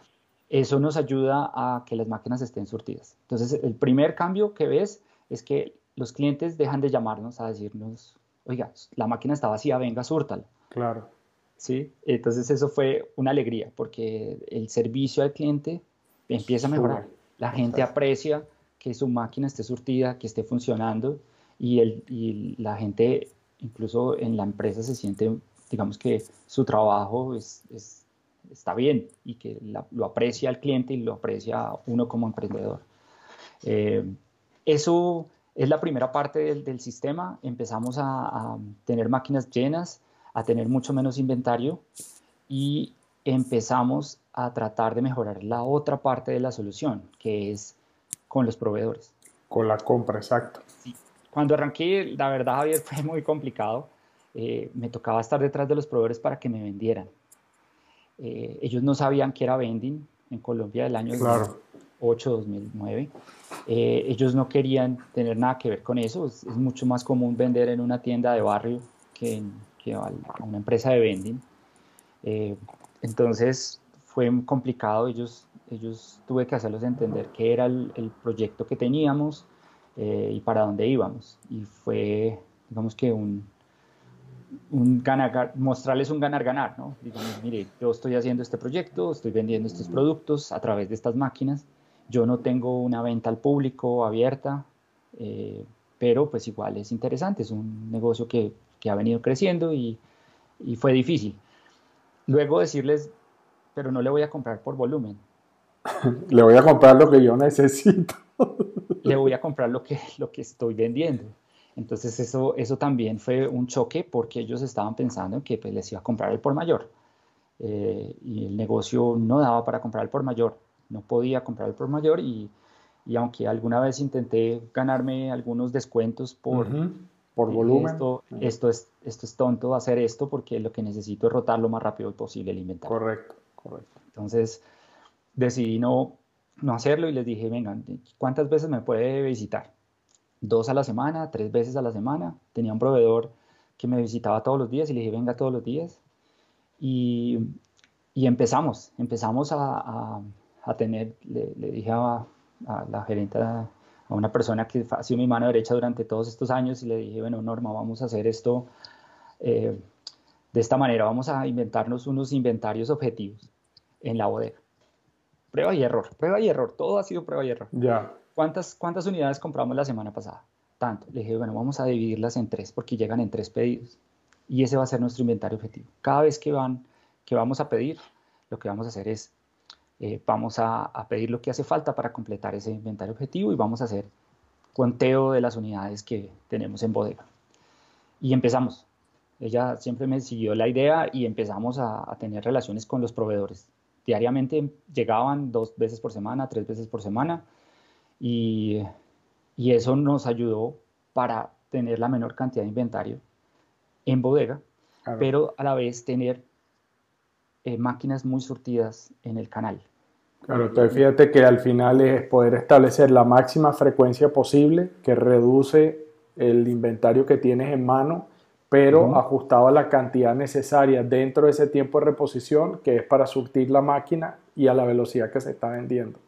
Eso nos ayuda a que las máquinas estén surtidas. Entonces, el primer cambio que ves es que los clientes dejan de llamarnos a decirnos, oiga, la máquina está vacía, venga, súrtala. Claro. Sí, entonces eso fue una alegría porque el servicio al cliente empieza a mejorar. La gente aprecia que su máquina esté surtida, que esté funcionando y, el, y la gente, incluso en la empresa, se siente, digamos que su trabajo es, está bien y que lo aprecia el cliente y lo aprecia uno como emprendedor. Eh, eso es la primera parte del, sistema. Empezamos a, tener máquinas llenas, a tener mucho menos inventario y empezamos a tratar de mejorar la otra parte de la solución, que es con los proveedores. Con la compra, exacto. Cuando arranqué, la verdad, Javier, fue muy complicado. Eh, me tocaba estar detrás de los proveedores para que me vendieran. Eh, ellos no sabían que era vending en Colombia del año claro. 2008, 2009. Eh, ellos no querían tener nada que ver con eso. Es, mucho más común vender en una tienda de barrio que, que a una empresa de vending. Eh, entonces fue complicado. Ellos, ellos tuve que hacerlos entender qué era el, el proyecto que teníamos eh, y para dónde íbamos. Y fue, digamos que un, un ganar, mostrarles un ganar-ganar, ¿no? Digamos, mire, yo estoy haciendo este proyecto, estoy vendiendo estos productos a través de estas máquinas yo no tengo una venta al público abierta, eh, pero pues igual es interesante, es un negocio que, que ha venido creciendo y, y, fue difícil. Luego decirles, pero no le voy a comprar por volumen. le voy a comprar lo que yo necesito. le voy a comprar lo que, lo que estoy vendiendo. Entonces eso, eso también fue un choque porque ellos estaban pensando en que pues, les iba a comprar el por mayor. Eh, y el negocio no daba para comprar el por mayor no podía comprar el por mayor y, y aunque alguna vez intenté ganarme algunos descuentos por, por volumen, esto, esto, es, esto es tonto hacer esto porque lo que necesito es rotar lo más rápido posible el inventario. Correcto, correcto. Entonces decidí no, no hacerlo y les dije, vengan, ¿cuántas veces me puede visitar? Dos a la semana, tres veces a la semana. Tenía un proveedor que me visitaba todos los días y le dije, venga todos los días. Y, y empezamos, empezamos a a tener, le, dije a, la gerente, a, una persona que ha sido mi mano derecha durante todos estos años y le dije, bueno, Norma, vamos a hacer esto eh, de esta manera, vamos a inventarnos unos inventarios objetivos en la bodega. Prueba y error, prueba y error, todo ha sido prueba y error. Ya. ¿Cuántas, ¿Cuántas unidades compramos la semana pasada? Tanto. Le dije, bueno, vamos a dividirlas en tres porque llegan en tres pedidos. Y ese va a ser nuestro inventario objetivo. Cada vez que, van, que vamos a pedir, lo que vamos a hacer es eh, vamos a, pedir lo que hace falta para completar ese inventario objetivo y vamos a hacer conteo de las unidades que tenemos en bodega. Y empezamos. Ella siempre me siguió la idea y empezamos a, tener relaciones con los proveedores. Diariamente llegaban dos veces por semana, tres veces por semana y, y eso nos ayudó para tener la menor cantidad de inventario en bodega, pero a la vez tener eh, máquinas muy surtidas en el canal. Claro, entonces fíjate que al final es poder establecer la máxima frecuencia posible que reduce el inventario que tienes en mano, pero ajustado a la cantidad necesaria dentro de ese tiempo de reposición que es para surtir la máquina y a la velocidad que se está vendiendo.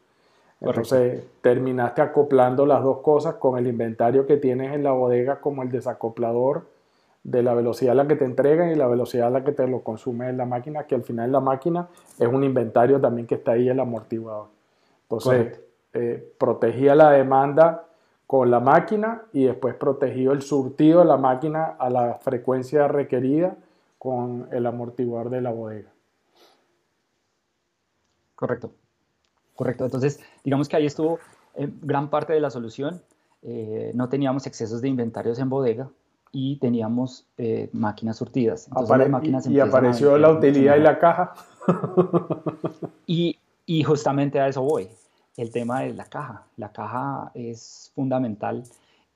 Entonces terminaste acoplando las dos cosas con el inventario que tienes en la bodega como el desacoplador de la velocidad a la que te entregan y la velocidad a la que te lo consume en la máquina, que al final la máquina es un inventario también que está ahí el amortiguador. Entonces, eh, protegía la demanda con la máquina y después protegió el surtido de la máquina a la frecuencia requerida con el amortiguador de la bodega. Correcto, correcto. Entonces, digamos que ahí estuvo eh, gran parte de la solución. Eh, no teníamos excesos de inventarios en bodega y teníamos eh, máquinas surtidas. y, apareció la utilidad y la caja. y, y justamente a eso voy. El tema es la caja. La caja es fundamental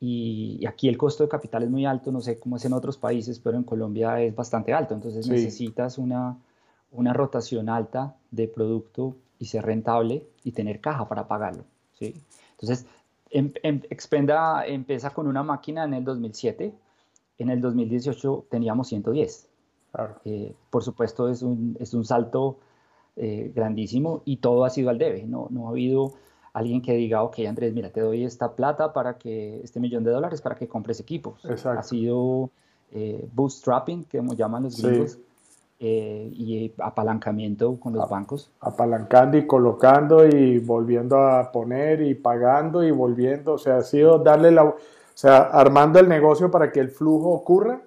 y, aquí el costo de capital es muy alto, no sé cómo es en otros países, pero en Colombia es bastante alto, entonces necesitas una, una rotación alta de producto y ser rentable y tener caja para pagarlo. ¿sí? Entonces, em, em, Expenda empieza con una máquina en el 2007, en el 2018 teníamos 110. Eh, por supuesto, es un, es un salto eh, grandísimo y todo ha sido al debe, no, no ha habido alguien que diga, ok, Andrés, mira, te doy esta plata para que, este millón de dólares para que compres equipos. Ha sido eh, bootstrapping, que como llaman los gringos, eh, y apalancamiento con los bancos. Apalancando y colocando y volviendo a poner y pagando y volviendo, o sea, ha sido darle la, o sea, armando el negocio para que el flujo ocurra.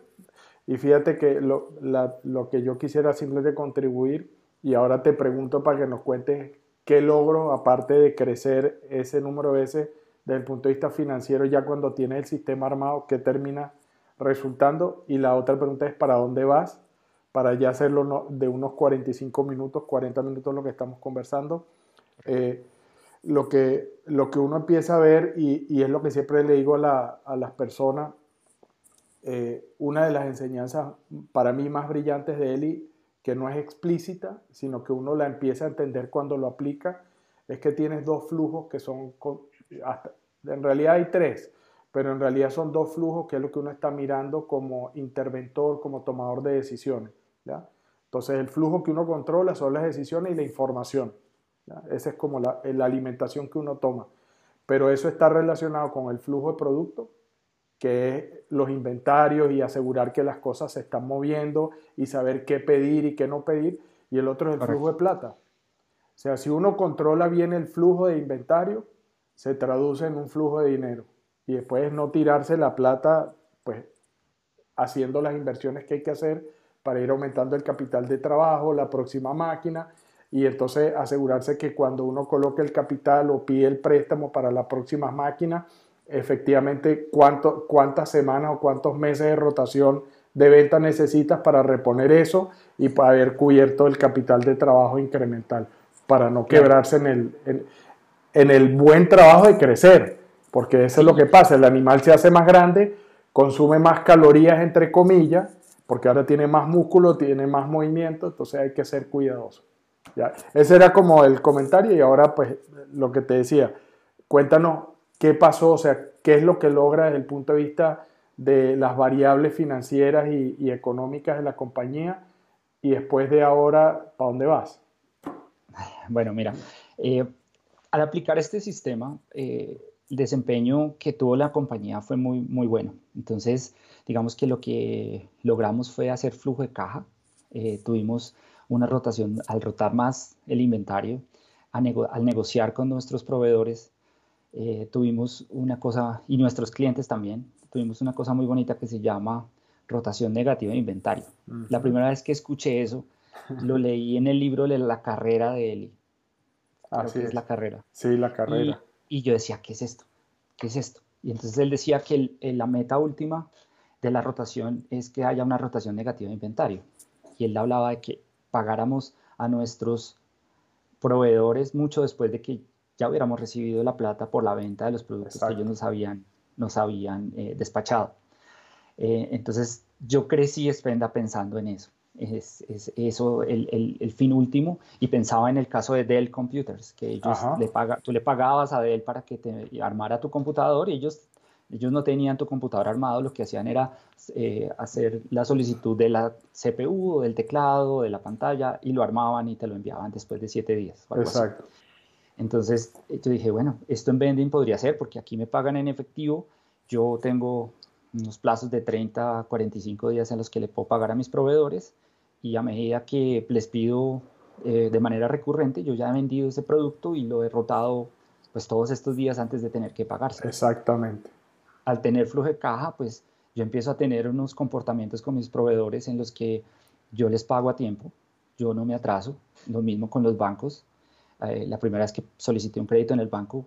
Y fíjate que lo, lo que yo quisiera simplemente contribuir, y ahora te pregunto para que nos cuentes ¿Qué logro, aparte de crecer ese número de veces desde el punto de vista financiero, ya cuando tienes el sistema armado, qué termina resultando? Y la otra pregunta es, ¿para dónde vas? Para ya hacerlo de unos 45 minutos, 40 minutos lo que estamos conversando. Eh, lo, que, lo que uno empieza a ver, y, es lo que siempre le digo a, las personas, eh, una de las enseñanzas para mí más brillantes de Eli que no es explícita, sino que uno la empieza a entender cuando lo aplica, es que tienes dos flujos que son, en realidad hay tres, pero en realidad son dos flujos que es lo que uno está mirando como interventor, como tomador de decisiones. ¿Ya? Entonces el flujo que uno controla son las decisiones y la información. Esa es como la, la alimentación que uno toma. Pero eso está relacionado con el flujo de producto que es los inventarios y asegurar que las cosas se están moviendo y saber qué pedir y qué no pedir. Y el otro es el flujo de plata. O sea, si uno controla bien el flujo de inventario, se traduce en un flujo de dinero. Y después no tirarse la plata, pues haciendo las inversiones que hay que hacer para ir aumentando el capital de trabajo, la próxima máquina, y entonces asegurarse que cuando uno coloque el capital o pide el préstamo para la próxima máquina, efectivamente cuánto, cuántas semanas o cuántos meses de rotación de venta necesitas para reponer eso y para haber cubierto el capital de trabajo incremental, para no quebrarse en el, en, el buen trabajo de crecer, porque eso es lo que pasa, el animal se hace más grande, consume más calorías entre comillas, porque ahora tiene más músculo, tiene más movimiento, entonces hay que ser cuidadoso. ¿ya? Ese era como el comentario y ahora pues lo que te decía, cuéntanos qué pasó, o sea, qué es lo que logra desde el punto de vista de las variables financieras y, económicas de la compañía y después de ahora, ¿para dónde vas? Bueno, mira, eh, al aplicar este sistema, eh, el desempeño que tuvo la compañía fue muy, muy bueno. Entonces, digamos que lo que logramos fue hacer flujo de caja. Eh, tuvimos una rotación, al rotar más el inventario, al negociar con nuestros proveedores, eh, tuvimos una cosa, y nuestros clientes también, tuvimos una cosa muy bonita que se llama rotación negativa de inventario. La primera vez que escuché eso, lo leí en el libro de la carrera de Eli. Así es. la carrera. Sí, la carrera. Y, yo decía, ¿qué es esto? ¿Qué es esto? Y entonces él decía que la meta última de la rotación es que haya una rotación negativa de inventario. Y él hablaba de que pagáramos a nuestros proveedores mucho después de que ya hubiéramos recibido la plata por la venta de los productos que ellos nos habían, nos habían eh, despachado. Eh, entonces yo crecí Spenda pensando en eso. Es, eso el, el, fin último y pensaba en el caso de Dell Computers, que ellos le paga, tú le pagabas a Dell para que te armara tu computador y ellos, ellos no tenían tu computador armado, lo que hacían era eh, hacer la solicitud de la CPU, del teclado, de la pantalla y lo armaban y te lo enviaban después de siete días. Exacto. Entonces yo dije, bueno, esto en vending podría ser porque aquí me pagan en efectivo, yo tengo unos plazos de 30 a 45 días en los que le puedo pagar a mis proveedores y a medida que les pido eh, de manera recurrente, yo ya he vendido ese producto y lo he rotado pues todos estos días antes de tener que pagarse. Exactamente. Al tener flujo de caja, pues yo empiezo a tener unos comportamientos con mis proveedores en los que yo les pago a tiempo, yo no me atraso, lo mismo con los bancos, eh, la primera vez que solicité un crédito en el banco,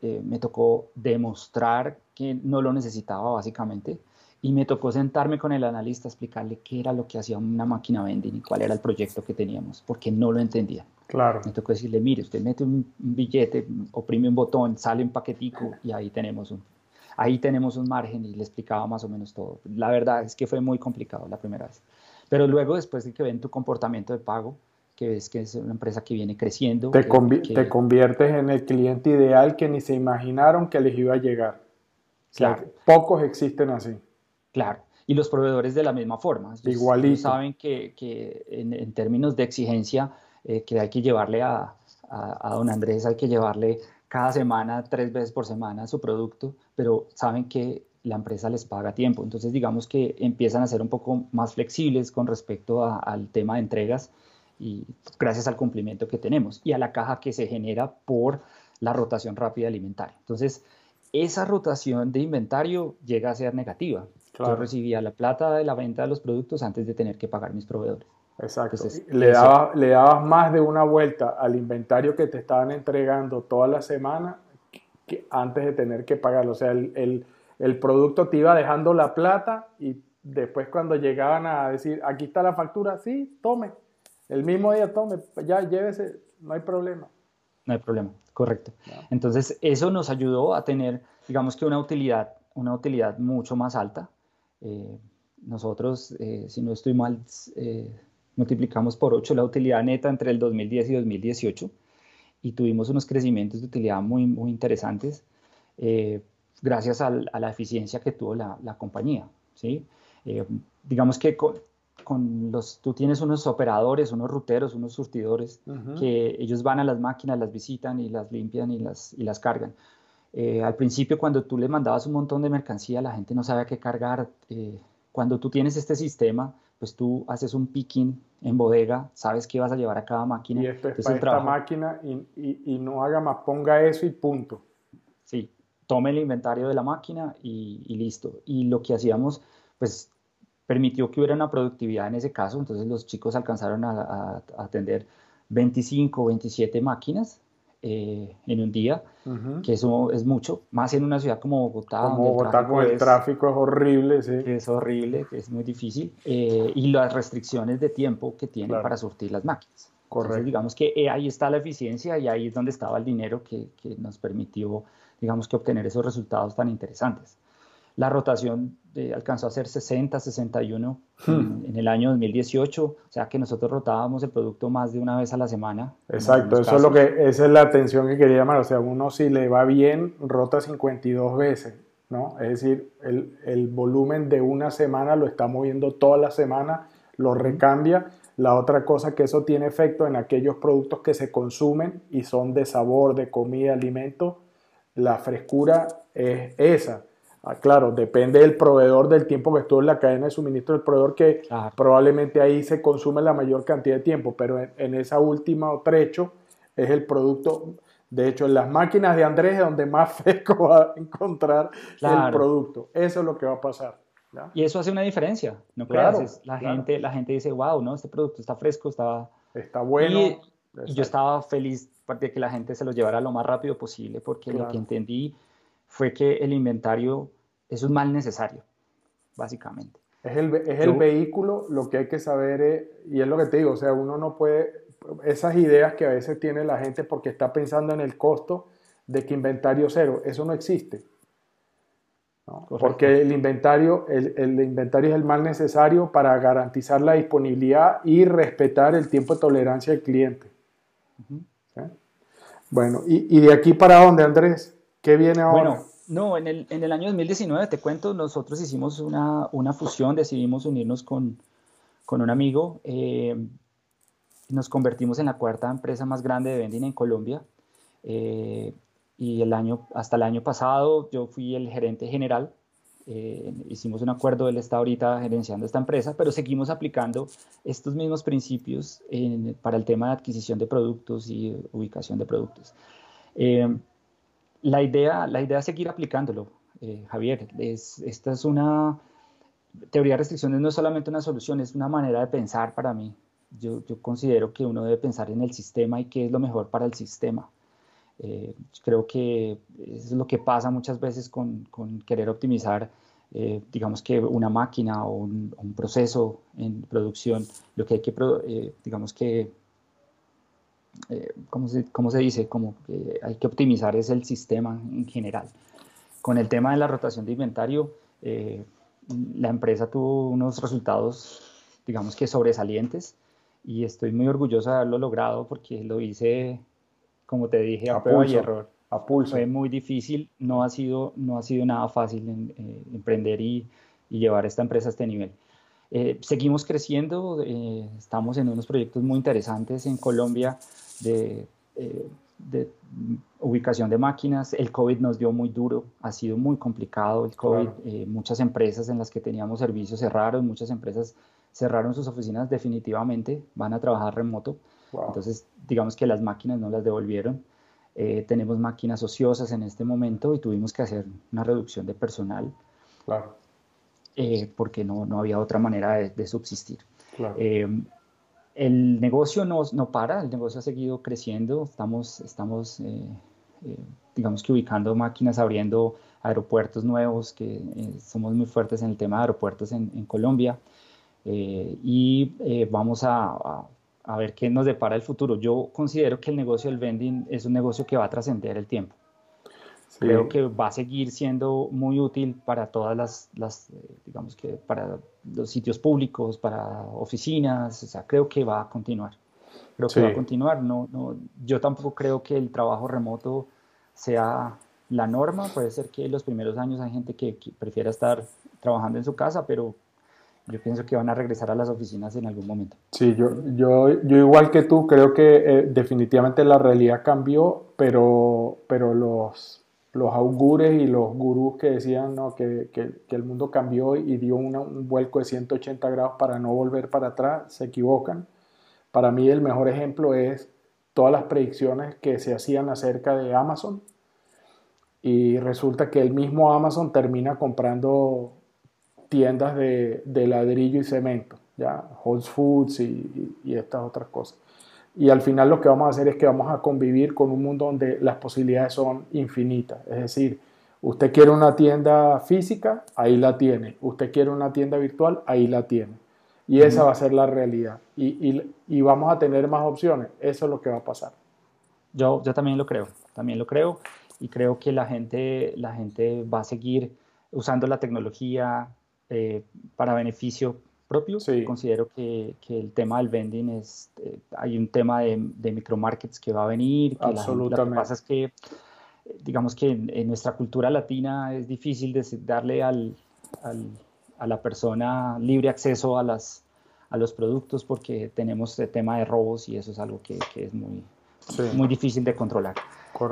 eh, me tocó demostrar que no lo necesitaba básicamente y me tocó sentarme con el analista, explicarle qué era lo que hacía una máquina vending y cuál era el proyecto que teníamos, porque no lo entendía. Claro. Me tocó decirle, mire, usted mete un, billete, oprime un botón, sale un paquetico y ahí tenemos un, ahí tenemos un margen y le explicaba más o menos todo. La verdad es que fue muy complicado la primera vez. Pero luego, después de que ven tu comportamiento de pago, que ves que es una empresa que viene creciendo. Te, te conviertes en el cliente ideal que ni se imaginaron que les iba a llegar. Claro. pocos existen así. Claro. Y los proveedores de la misma forma. Igualito. saben que, que en, términos de exigencia eh, que hay que llevarle a, a, a, don Andrés, hay que llevarle cada semana, tres veces por semana su producto, pero saben que la empresa les paga a tiempo. Entonces, digamos que empiezan a ser un poco más flexibles con respecto al tema de entregas y gracias al cumplimiento que tenemos y a la caja que se genera por la rotación rápida alimentaria. Entonces, esa rotación de inventario llega a ser negativa. Yo recibía la plata de la venta de los productos antes de tener que pagar mis proveedores. Exacto. le, daba, le dabas más de una vuelta al inventario que te estaban entregando toda la semana que antes de tener que pagarlo. O sea, el, el producto te iba dejando la plata y después cuando llegaban a decir, aquí está la factura, sí, tome, el mismo día tome, ya llévese, no hay problema. No hay problema, correcto. Entonces, eso nos ayudó a tener, digamos que una utilidad, una utilidad mucho más alta. Eh, nosotros, eh, si no estoy mal, eh, multiplicamos por 8 la utilidad neta entre el 2010 y 2018 y tuvimos unos crecimientos de utilidad muy, muy interesantes gracias a la eficiencia que tuvo la, la compañía. ¿sí? digamos que con los, tú tienes unos operadores, unos ruteros, unos surtidores, que ellos van a las máquinas, las visitan y las limpian y las, y las cargan. Eh, al principio, cuando tú le mandabas un montón de mercancía, la gente no sabía qué cargar. Eh, cuando tú tienes este sistema, pues tú haces un picking en bodega, sabes qué vas a llevar a cada máquina. Y esto es para esta máquina y, y, y, no haga más, ponga eso y punto. Sí, tome el inventario de la máquina y, y listo. Y lo que hacíamos, pues permitió que hubiera una productividad en ese caso, entonces los chicos alcanzaron a, atender 25 o 27 máquinas eh, en un día, que eso es mucho, más en una ciudad como Bogotá. Como Bogotá con el tráfico es horrible, sí. Es horrible, es muy difícil, eh, y las restricciones de tiempo que tienen para surtir las máquinas. Correcto. digamos que eh, ahí está la eficiencia y ahí es donde estaba el dinero que, que nos permitió, digamos que obtener esos resultados tan interesantes la rotación alcanzó a ser 60, 61 hmm. en, el año 2018, o sea que nosotros rotábamos el producto más de una vez a la semana. Exacto, eso es lo que, esa es la atención que quería llamar, o sea, uno si le va bien, rota 52 veces, ¿no? Es decir, el, el volumen de una semana lo está moviendo toda la semana, lo recambia. La otra cosa que eso tiene efecto en aquellos productos que se consumen y son de sabor, de comida, alimento, la frescura es esa Ah, claro, depende del proveedor, del tiempo que estuvo en la cadena de suministro del proveedor, que probablemente ahí se consume la mayor cantidad de tiempo, pero en, esa última trecho es el producto. De hecho, en las máquinas de Andrés es donde más fresco va a encontrar el producto. Eso es lo que va a pasar. Y eso hace una diferencia, ¿no claro, La, gente, la gente dice, wow, ¿no? este producto está fresco, está, está bueno. Y, yo estaba feliz de que la gente se lo llevara lo más rápido posible, porque lo que entendí fue que el inventario es un mal necesario, básicamente. Es el, es el vehículo, lo que hay que saber es, y es lo que te digo, o sea, uno no puede, esas ideas que a veces tiene la gente porque está pensando en el costo de que inventario cero, eso no existe. Porque el inventario, el, el, inventario es el mal necesario para garantizar la disponibilidad y respetar el tiempo de tolerancia del cliente. Bueno, y, y, de aquí para dónde, Andrés? ¿Qué viene ahora? Bueno, no, en el, en el año 2019, te cuento, nosotros hicimos una, una fusión, decidimos unirnos con, con un amigo. Eh, nos convertimos en la cuarta empresa más grande de vending en Colombia. Eh, y el año, hasta el año pasado yo fui el gerente general. Eh, hicimos un acuerdo, él está ahorita gerenciando esta empresa, pero seguimos aplicando estos mismos principios para el tema de adquisición de productos y ubicación de productos la idea, la idea es seguir aplicándolo, eh, Javier. Es, esta es una teoría de restricciones, no es solamente una solución, es una manera de pensar para mí. yo, yo, considero que uno debe pensar en el sistema y qué es lo mejor para el sistema. Eh, creo que es lo que pasa muchas veces con, con querer optimizar, eh, digamos que una máquina o un, proceso en producción. Lo que hay que, digamos que, ¿cómo se, ¿cómo, se, dice? Como que hay que optimizar es el sistema en general. Con el tema de la rotación de inventario, la empresa tuvo unos resultados, digamos que sobresalientes y estoy muy orgulloso de haberlo logrado porque lo hice como te dije, a, prueba y error. A pulso. Fue muy difícil, no ha sido, no ha sido nada fácil en, eh, emprender y, y, llevar esta empresa a este nivel. Eh, seguimos creciendo, eh, estamos en unos proyectos muy interesantes en Colombia de, de, ubicación de máquinas. El COVID nos dio muy duro, ha sido muy complicado el COVID. muchas empresas en las que teníamos servicios cerraron, muchas empresas cerraron sus oficinas definitivamente, van a trabajar remoto. Entonces, digamos que las máquinas no las devolvieron. Eh, tenemos máquinas ociosas en este momento y tuvimos que hacer una reducción de personal. Claro. Eh, porque no, no, había otra manera de, subsistir. Claro. Eh, el negocio no, no, para, el negocio ha seguido creciendo. Estamos, estamos digamos que ubicando máquinas, abriendo aeropuertos nuevos, que somos muy fuertes en el tema de aeropuertos en, en Colombia. y vamos a a ver qué nos depara el futuro. Yo considero que el negocio del vending es un negocio que va a trascender el tiempo. Creo que va a seguir siendo muy útil para todas las, eh, digamos que para los sitios públicos, para oficinas, o sea, creo que va a continuar. Creo que va a continuar. No, no, yo tampoco creo que el trabajo remoto sea la norma. Puede ser que en los primeros años hay gente que, que prefiera estar trabajando en su casa, pero yo pienso que van a regresar a las oficinas en algún momento. Sí, yo, yo, yo igual que tú creo que eh, definitivamente la realidad cambió, pero, pero los, los augures y los gurús que decían que, que, el mundo cambió y dio un vuelco de 180 grados para no volver para atrás, se equivocan. Para mí el mejor ejemplo es todas las predicciones que se hacían acerca de Amazon y resulta que el mismo Amazon termina comprando tiendas de, ladrillo y cemento, ya Whole Foods y, estas otras cosas. Y al final lo que vamos a hacer es que vamos a convivir con un mundo donde las posibilidades son infinitas. Es decir, usted quiere una tienda física, ahí la tiene. Usted quiere una tienda virtual, ahí la tiene. Y esa va a ser la realidad. Y, y, vamos a tener más opciones. Eso es lo que va a pasar. Yo, yo también lo creo, también lo creo. Y creo que la gente, la gente va a seguir usando la tecnología, eh, para beneficio propio. Considero que, que, el tema del vending es, eh, hay un tema de, de micromarkets que va a venir. Que Absolutamente. lo que pasa es que, digamos que en, nuestra cultura latina es difícil de darle al, al, a la persona libre acceso a, las, a los productos porque tenemos el tema de robos y eso es algo que, que es muy, muy difícil de controlar.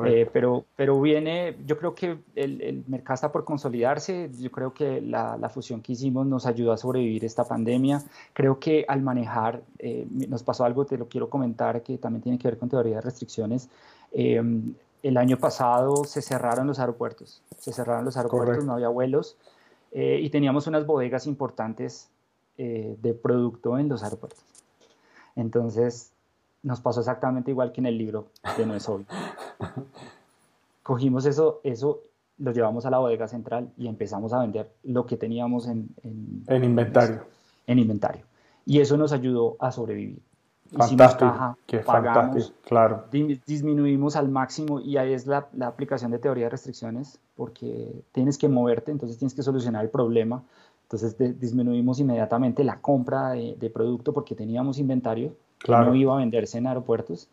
Eh, pero, pero viene, yo creo que el, el, mercado está por consolidarse, yo creo que la, la, fusión que hicimos nos ayudó a sobrevivir esta pandemia, creo que al manejar, eh, nos pasó algo, te lo quiero comentar, que también tiene que ver con teoría de restricciones, eh, el año pasado se cerraron los aeropuertos, se cerraron los aeropuertos, no había vuelos, y teníamos unas bodegas importantes de producto en los aeropuertos. Entonces, nos pasó exactamente igual que en el libro de No es obvio. Cogimos eso, eso lo llevamos a la bodega central y empezamos a vender lo que teníamos en, en, inventario. En, inventario. Y eso nos ayudó a sobrevivir. Fantástico, qué fantástico, claro. Disminuimos al máximo y ahí es la, la, aplicación de teoría de restricciones porque tienes que moverte, entonces tienes que solucionar el problema. Entonces disminuimos inmediatamente la compra de, de producto porque teníamos inventario no iba a venderse en aeropuertos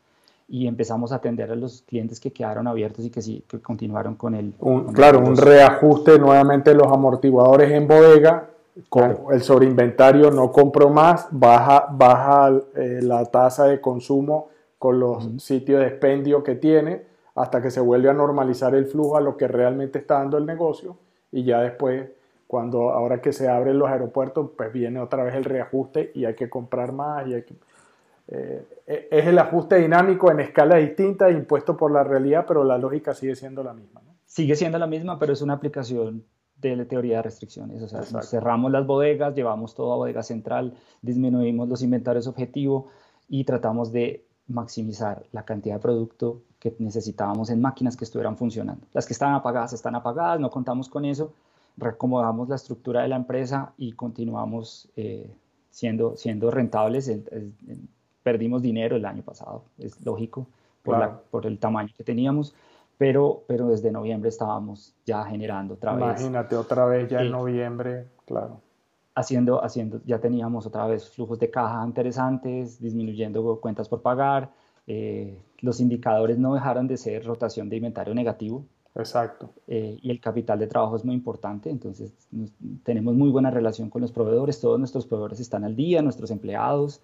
y empezamos a atender a los clientes que quedaron abiertos y que sí, que continuaron con el... claro, un reajuste nuevamente los amortiguadores en bodega, con el sobreinventario no compro más, baja, baja eh, la tasa de consumo con los sitios de expendio que tiene hasta que se vuelve a normalizar el flujo a lo que realmente está dando el negocio y ya después cuando ahora que se abren los aeropuertos pues viene otra vez el reajuste y hay que comprar más y hay que eh, es el ajuste dinámico en escala distinta impuesto por la realidad, pero la lógica sigue siendo la misma. Sigue siendo la misma, pero es una aplicación de la teoría de restricciones. O sea, cerramos las bodegas, llevamos todo a bodega central, disminuimos los inventarios objetivo y tratamos de maximizar la cantidad de producto que necesitábamos en máquinas que estuvieran funcionando. Las que estaban apagadas están apagadas, no contamos con eso, reacomodamos la estructura de la empresa y continuamos eh, siendo, siendo rentables. Perdimos dinero el año pasado, es lógico, por, la, por el tamaño que teníamos, pero, pero desde noviembre estábamos ya generando otra vez. Imagínate, otra vez ya en noviembre, claro. Haciendo, haciendo, ya teníamos otra vez flujos de caja interesantes, disminuyendo cuentas por pagar, eh, los indicadores no dejaron de ser rotación de inventario negativo. Exacto. Eh, y el capital de trabajo es muy importante, entonces tenemos muy buena relación con los proveedores, todos nuestros proveedores están al día, nuestros empleados,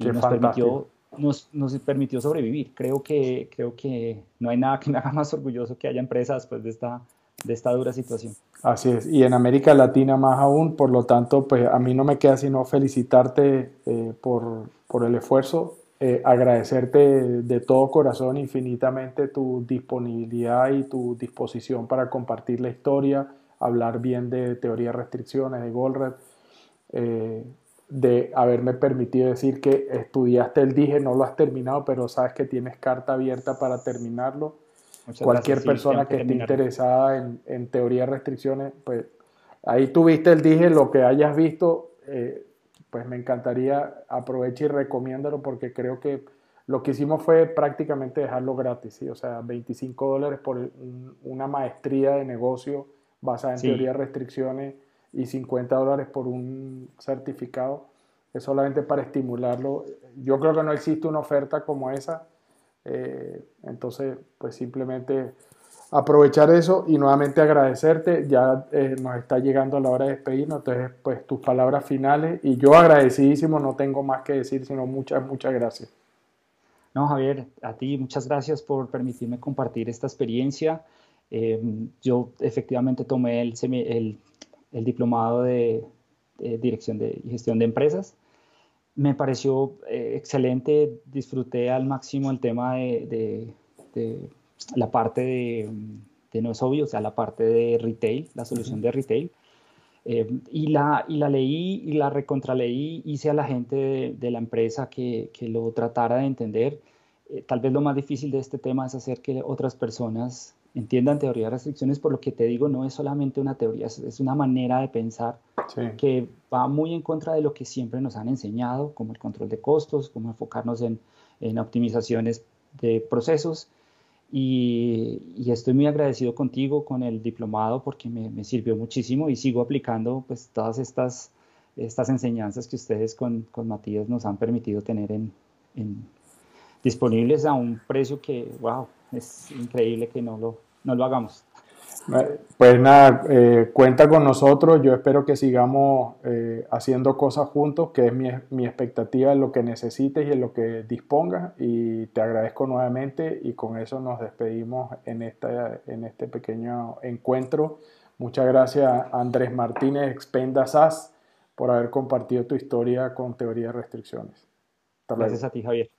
y nos permitió nos, nos, permitió sobrevivir. Creo que, creo que no hay nada que me haga más orgulloso que haya empresas después de esta, de esta dura situación. Así es, y en América Latina más aún, por lo tanto, pues a mí no me queda sino felicitarte eh, por, por, el esfuerzo, eh, agradecerte de todo corazón infinitamente tu disponibilidad y tu disposición para compartir la historia, hablar bien de teoría de restricciones, de Goldred. Eh, de haberme permitido decir que estudiaste el dije, no lo has terminado, pero sabes que tienes carta abierta para terminarlo. Cualquier persona que, esté interesada en, teoría de restricciones, pues ahí tuviste el dije, lo que hayas visto, eh, pues me encantaría, aprovecha y recomiéndalo porque creo que lo que hicimos fue prácticamente dejarlo gratis, ¿sí? o sea, 25 dólares por una maestría de negocio basada en teoría de restricciones y 50 dólares por un certificado. Es solamente para estimularlo. Yo creo que no existe una oferta como esa. Eh, entonces, pues simplemente aprovechar eso y nuevamente agradecerte. Ya eh, nos está llegando la hora de despedirnos. Entonces, pues tus palabras finales. Y yo agradecidísimo, no tengo más que decir, sino muchas, muchas gracias. No, Javier, a ti muchas gracias por permitirme compartir esta experiencia. Eh, yo efectivamente tomé el, el el diplomado de, dirección de, y gestión de empresas. Me pareció eh, excelente, disfruté al máximo el tema de, la parte de, no es obvio, o sea, la parte de retail, la solución de retail. Eh, y, la, y la leí y la recontraleí, hice a la gente de, la empresa que, que, lo tratara de entender. Eh, tal vez lo más difícil de este tema es hacer que otras personas entiendan teoría de restricciones, por lo que te digo, no es solamente una teoría, es, una manera de pensar que va muy en contra de lo que siempre nos han enseñado, como el control de costos, como enfocarnos en, en optimizaciones de procesos. Y, y, estoy muy agradecido contigo con el diplomado porque me, me, sirvió muchísimo y sigo aplicando pues todas estas, estas enseñanzas que ustedes con, con Matías nos han permitido tener en, en, disponibles a un precio que, wow, es increíble que no lo, no lo hagamos. Pues nada, eh, cuenta con nosotros. Yo espero que sigamos eh, haciendo cosas juntos, que es mi, mi, expectativa en lo que necesites y en lo que dispongas. Y te agradezco nuevamente y con eso nos despedimos en, esta, en este pequeño encuentro. Muchas gracias Andrés Martínez, Expenda SAS, por haber compartido tu historia con Teoría de Restricciones. gracias a ti, Javier.